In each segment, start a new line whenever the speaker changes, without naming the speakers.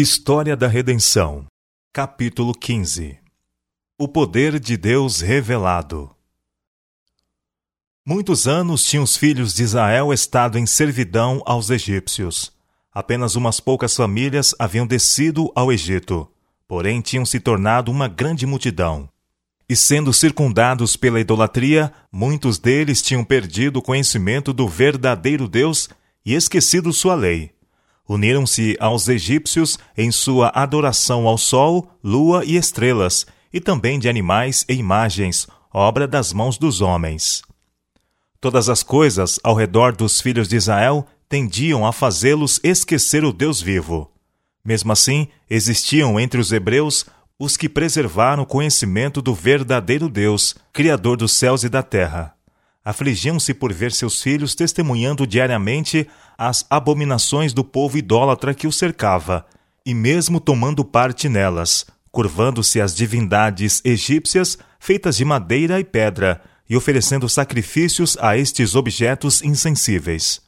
História da Redenção, capítulo 15 O poder de Deus revelado. Muitos anos tinham os filhos de Israel estado em servidão aos egípcios. Apenas umas poucas famílias haviam descido ao Egito, porém tinham se tornado uma grande multidão. E sendo circundados pela idolatria, muitos deles tinham perdido o conhecimento do verdadeiro Deus e esquecido sua lei uniram-se aos egípcios em sua adoração ao sol, lua e estrelas, e também de animais e imagens, obra das mãos dos homens. Todas as coisas ao redor dos filhos de Israel tendiam a fazê-los esquecer o Deus vivo. Mesmo assim, existiam entre os hebreus os que preservaram o conhecimento do verdadeiro Deus, Criador dos céus e da terra afligiam-se por ver seus filhos testemunhando diariamente as abominações do povo idólatra que o cercava, e mesmo tomando parte nelas, curvando-se às divindades egípcias feitas de madeira e pedra, e oferecendo sacrifícios a estes objetos insensíveis.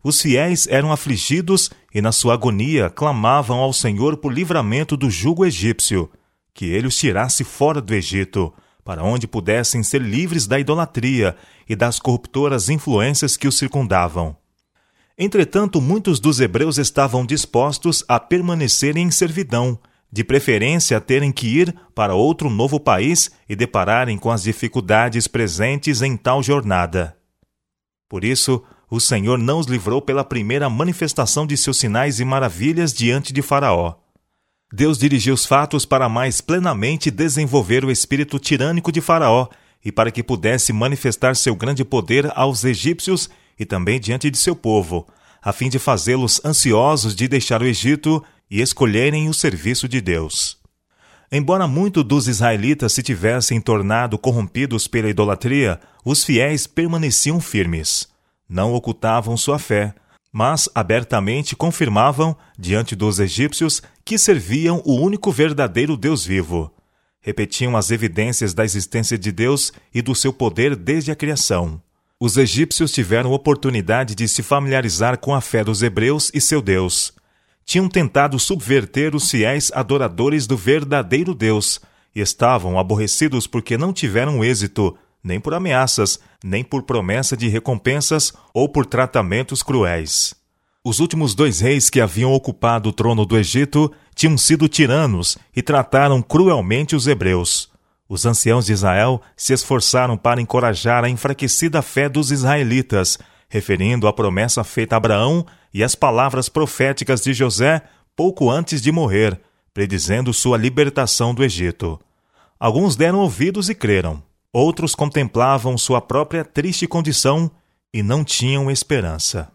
Os fiéis eram afligidos e, na sua agonia, clamavam ao Senhor por livramento do jugo egípcio, que ele os tirasse fora do Egito, para onde pudessem ser livres da idolatria e das corruptoras influências que os circundavam. Entretanto, muitos dos hebreus estavam dispostos a permanecerem em servidão, de preferência a terem que ir para outro novo país e depararem com as dificuldades presentes em tal jornada. Por isso, o Senhor não os livrou pela primeira manifestação de seus sinais e maravilhas diante de Faraó. Deus dirigiu os fatos para mais plenamente desenvolver o espírito tirânico de Faraó e para que pudesse manifestar seu grande poder aos egípcios e também diante de seu povo, a fim de fazê-los ansiosos de deixar o Egito e escolherem o serviço de Deus. Embora muitos dos israelitas se tivessem tornado corrompidos pela idolatria, os fiéis permaneciam firmes. Não ocultavam sua fé, mas abertamente confirmavam, diante dos egípcios, que serviam o único verdadeiro Deus vivo. Repetiam as evidências da existência de Deus e do seu poder desde a criação. Os egípcios tiveram oportunidade de se familiarizar com a fé dos hebreus e seu Deus. Tinham tentado subverter os fiéis adoradores do verdadeiro Deus e estavam aborrecidos porque não tiveram êxito nem por ameaças, nem por promessa de recompensas ou por tratamentos cruéis. Os últimos dois reis que haviam ocupado o trono do Egito tinham sido tiranos e trataram cruelmente os hebreus. Os anciãos de Israel se esforçaram para encorajar a enfraquecida fé dos israelitas, referindo a promessa feita a Abraão e as palavras proféticas de José pouco antes de morrer, predizendo sua libertação do Egito. Alguns deram ouvidos e creram. Outros contemplavam sua própria triste condição e não tinham esperança.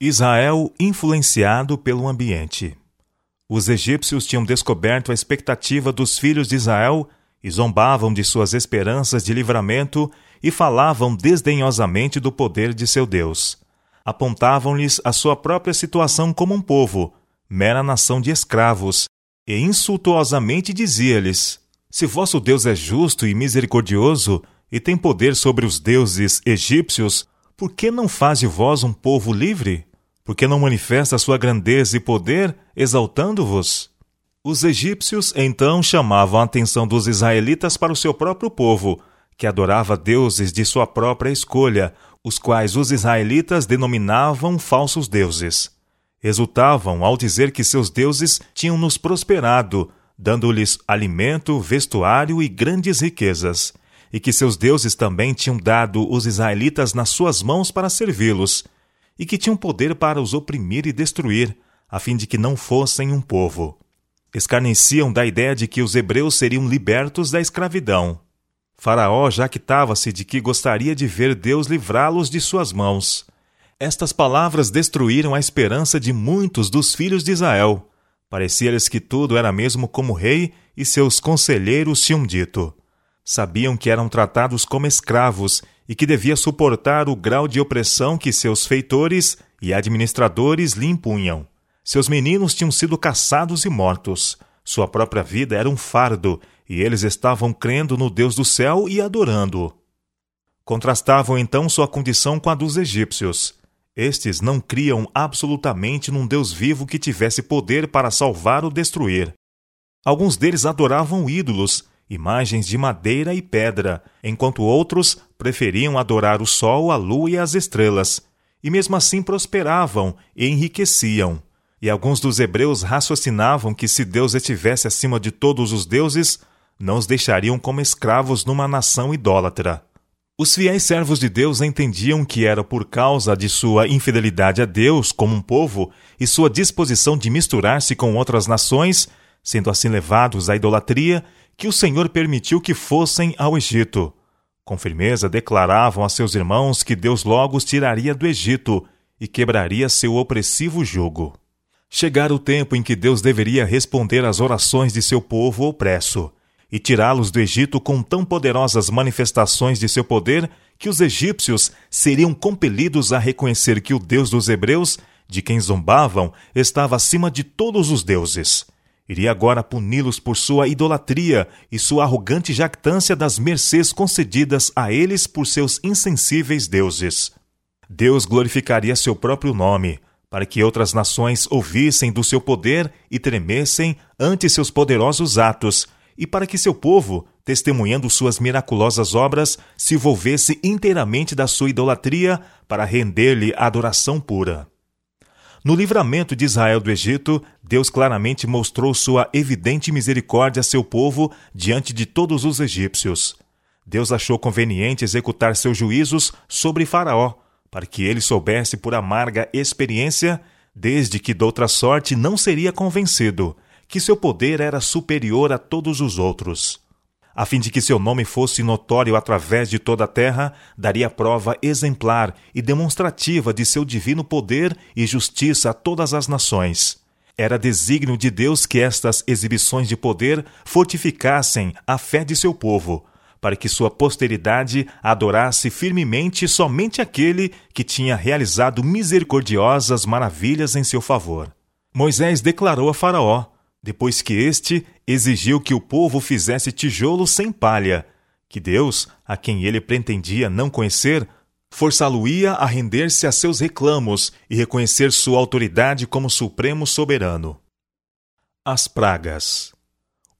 Israel influenciado pelo ambiente. Os egípcios tinham descoberto a expectativa dos filhos de Israel e zombavam de suas esperanças de livramento e falavam desdenhosamente do poder de seu Deus. Apontavam-lhes a sua própria situação como um povo, mera nação de escravos, e insultuosamente dizia-lhes: se vosso Deus é justo e misericordioso e tem poder sobre os deuses egípcios, por que não faz de vós um povo livre? Por que não manifesta sua grandeza e poder, exaltando-vos? Os egípcios então chamavam a atenção dos israelitas para o seu próprio povo, que adorava deuses de sua própria escolha, os quais os israelitas denominavam falsos deuses. Exultavam ao dizer que seus deuses tinham nos prosperado, dando-lhes alimento, vestuário e grandes riquezas, e que seus deuses também tinham dado os israelitas nas suas mãos para servi-los, e que tinham poder para os oprimir e destruir, a fim de que não fossem um povo. Escarneciam da ideia de que os hebreus seriam libertos da escravidão. Faraó jactava-se de que gostaria de ver Deus livrá-los de suas mãos. Estas palavras destruíram a esperança de muitos dos filhos de Israel, Parecia-lhes que tudo era mesmo como o rei e seus conselheiros tinham dito. Sabiam que eram tratados como escravos e que devia suportar o grau de opressão que seus feitores e administradores lhe impunham. Seus meninos tinham sido caçados e mortos. Sua própria vida era um fardo e eles estavam crendo no Deus do céu e adorando-o. Contrastavam então sua condição com a dos egípcios. Estes não criam absolutamente num Deus vivo que tivesse poder para salvar ou destruir. Alguns deles adoravam ídolos, imagens de madeira e pedra, enquanto outros preferiam adorar o sol, a lua e as estrelas, e mesmo assim prosperavam e enriqueciam. E alguns dos hebreus raciocinavam que se Deus estivesse acima de todos os deuses, não os deixariam como escravos numa nação idólatra. Os fiéis servos de Deus entendiam que era por causa de sua infidelidade a Deus como um povo e sua disposição de misturar-se com outras nações, sendo assim levados à idolatria, que o Senhor permitiu que fossem ao Egito. Com firmeza declaravam a seus irmãos que Deus logo os tiraria do Egito e quebraria seu opressivo jugo. Chegara o tempo em que Deus deveria responder às orações de seu povo opresso e tirá-los do Egito com tão poderosas manifestações de seu poder que os egípcios seriam compelidos a reconhecer que o Deus dos Hebreus, de quem zombavam, estava acima de todos os deuses. Iria agora puni-los por sua idolatria e sua arrogante jactância das mercês concedidas a eles por seus insensíveis deuses. Deus glorificaria seu próprio nome, para que outras nações ouvissem do seu poder e tremessem ante seus poderosos atos, e para que seu povo, testemunhando suas miraculosas obras, se volvesse inteiramente da sua idolatria para render-lhe adoração pura. No livramento de Israel do Egito, Deus claramente mostrou sua evidente misericórdia a seu povo diante de todos os egípcios. Deus achou conveniente executar seus juízos sobre Faraó, para que ele soubesse por amarga experiência, desde que doutra sorte não seria convencido, que seu poder era superior a todos os outros. A fim de que seu nome fosse notório através de toda a terra, daria prova exemplar e demonstrativa de seu divino poder e justiça a todas as nações. Era desígnio de Deus que estas exibições de poder fortificassem a fé de seu povo, para que sua posteridade adorasse firmemente somente aquele que tinha realizado misericordiosas maravilhas em seu favor. Moisés declarou a Faraó: depois que este exigiu que o povo fizesse tijolos sem palha, que Deus, a quem ele pretendia não conhecer, forçá-lo-ia a render-se a seus reclamos e reconhecer sua autoridade como supremo soberano. As pragas.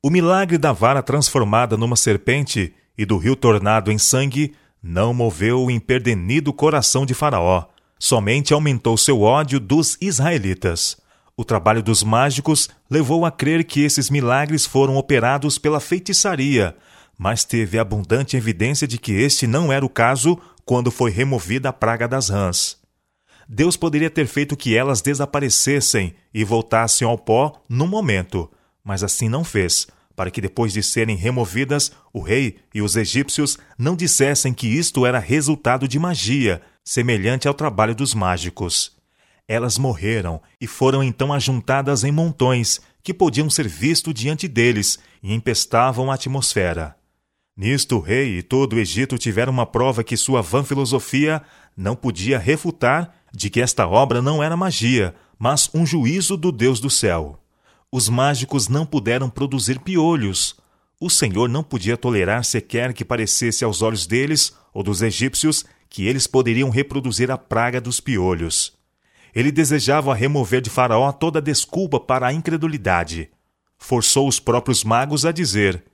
O milagre da vara transformada numa serpente e do rio tornado em sangue não moveu o imperdenido coração de Faraó, somente aumentou seu ódio dos israelitas. O trabalho dos mágicos levou a crer que esses milagres foram operados pela feitiçaria, mas teve abundante evidência de que este não era o caso quando foi removida a praga das rãs. Deus poderia ter feito que elas desaparecessem e voltassem ao pó num momento, mas assim não fez, para que depois de serem removidas, o rei e os egípcios não dissessem que isto era resultado de magia, semelhante ao trabalho dos mágicos. Elas morreram e foram então ajuntadas em montões, que podiam ser vistos diante deles e empestavam a atmosfera. Nisto o rei e todo o Egito tiveram uma prova que sua vã filosofia não podia refutar de que esta obra não era magia, mas um juízo do Deus do céu. Os mágicos não puderam produzir piolhos. O Senhor não podia tolerar sequer que parecesse aos olhos deles ou dos egípcios que eles poderiam reproduzir a praga dos piolhos. Ele desejava remover de Faraó toda desculpa para a incredulidade. Forçou os próprios magos a dizer: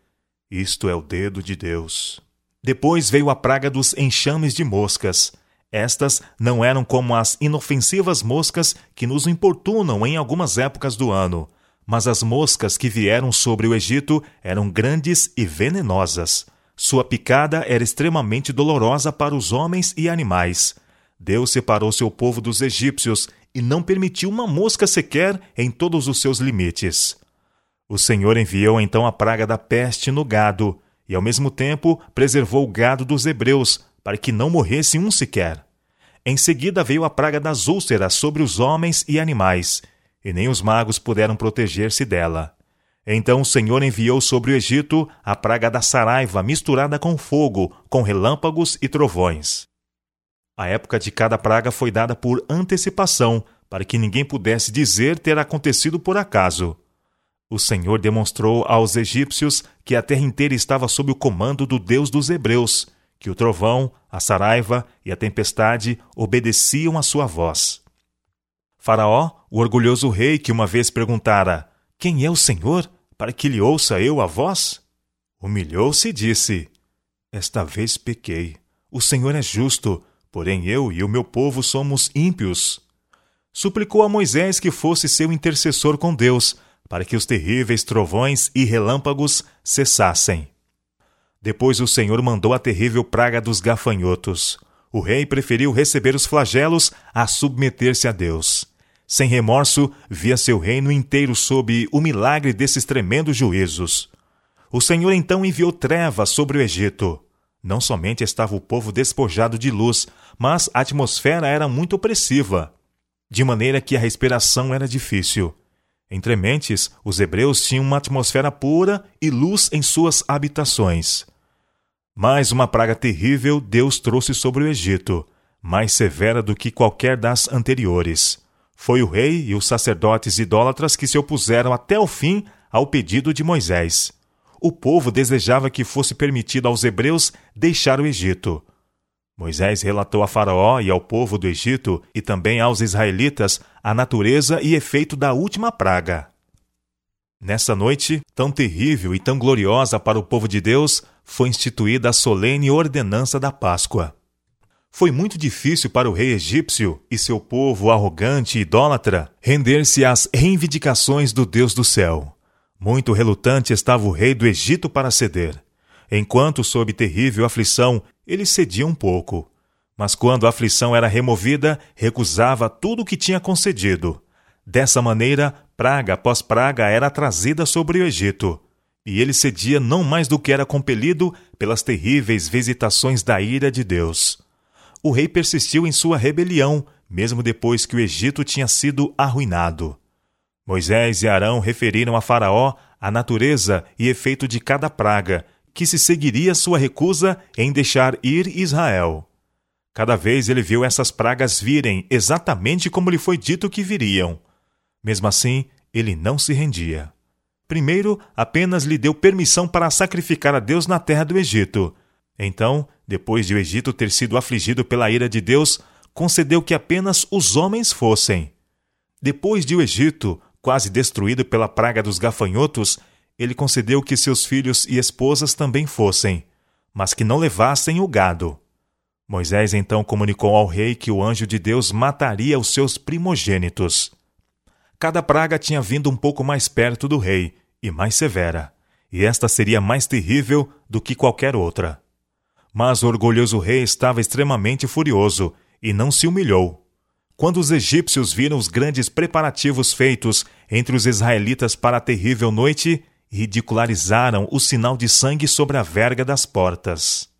Isto é o dedo de Deus. Depois veio a praga dos enxames de moscas. Estas não eram como as inofensivas moscas que nos importunam em algumas épocas do ano, mas as moscas que vieram sobre o Egito eram grandes e venenosas. Sua picada era extremamente dolorosa para os homens e animais. Deus separou seu povo dos egípcios e não permitiu uma mosca sequer em todos os seus limites. O Senhor enviou então a praga da peste no gado, e ao mesmo tempo preservou o gado dos hebreus, para que não morresse um sequer. Em seguida veio a praga das úlceras sobre os homens e animais, e nem os magos puderam proteger-se dela. Então o Senhor enviou sobre o Egito a praga da saraiva misturada com fogo, com relâmpagos e trovões. A época de cada praga foi dada por antecipação, para que ninguém pudesse dizer ter acontecido por acaso. O Senhor demonstrou aos egípcios que a terra inteira estava sob o comando do Deus dos Hebreus, que o trovão, a saraiva e a tempestade obedeciam à sua voz. Faraó, o orgulhoso rei que uma vez perguntara: Quem é o Senhor, para que lhe ouça eu a voz? Humilhou-se e disse: Esta vez pequei. O Senhor é justo, porém eu e o meu povo somos ímpios. Suplicou a Moisés que fosse seu intercessor com Deus, para que os terríveis trovões e relâmpagos cessassem. Depois o Senhor mandou a terrível praga dos gafanhotos. O rei preferiu receber os flagelos a submeter-se a Deus. Sem remorso, via seu reino inteiro sob o milagre desses tremendos juízos. O Senhor então enviou trevas sobre o Egito. Não somente estava o povo despojado de luz, mas a atmosfera era muito opressiva, de maneira que a respiração era difícil. Entre mentes, os hebreus tinham uma atmosfera pura e luz em suas habitações. Mais uma praga terrível Deus trouxe sobre o Egito, mais severa do que qualquer das anteriores. Foi o rei e os sacerdotes idólatras que se opuseram até o fim ao pedido de Moisés. O povo desejava que fosse permitido aos hebreus deixar o Egito. Moisés relatou a Faraó e ao povo do Egito e também aos israelitas a natureza e efeito da última praga. Nessa noite, tão terrível e tão gloriosa para o povo de Deus, foi instituída a solene ordenança da Páscoa. Foi muito difícil para o rei egípcio e seu povo arrogante e idólatra render-se às reivindicações do Deus do céu. Muito relutante estava o rei do Egito para ceder. Enquanto sob terrível aflição, ele cedia um pouco. Mas quando a aflição era removida, recusava tudo o que tinha concedido. Dessa maneira, praga após praga era trazida sobre o Egito, e ele cedia não mais do que era compelido pelas terríveis visitações da ira de Deus. O rei persistiu em sua rebelião, mesmo depois que o Egito tinha sido arruinado. Moisés e Arão referiram a Faraó a natureza e efeito de cada praga, que se seguiria sua recusa em deixar ir Israel. Cada vez ele viu essas pragas virem exatamente como lhe foi dito que viriam. Mesmo assim, ele não se rendia. Primeiro, apenas lhe deu permissão para sacrificar a Deus na terra do Egito. Então, depois de o Egito ter sido afligido pela ira de Deus, concedeu que apenas os homens fossem. Depois de o Egito, quase destruído pela praga dos gafanhotos, ele concedeu que seus filhos e esposas também fossem, mas que não levassem o gado. Moisés então comunicou ao rei que o anjo de Deus mataria os seus primogênitos. Cada praga tinha vindo um pouco mais perto do rei e mais severa, e esta seria mais terrível do que qualquer outra. Mas o orgulhoso rei estava extremamente furioso e não se humilhou. Quando os egípcios viram os grandes preparativos feitos entre os israelitas para a terrível noite, ridicularizaram o sinal de sangue sobre a verga das portas.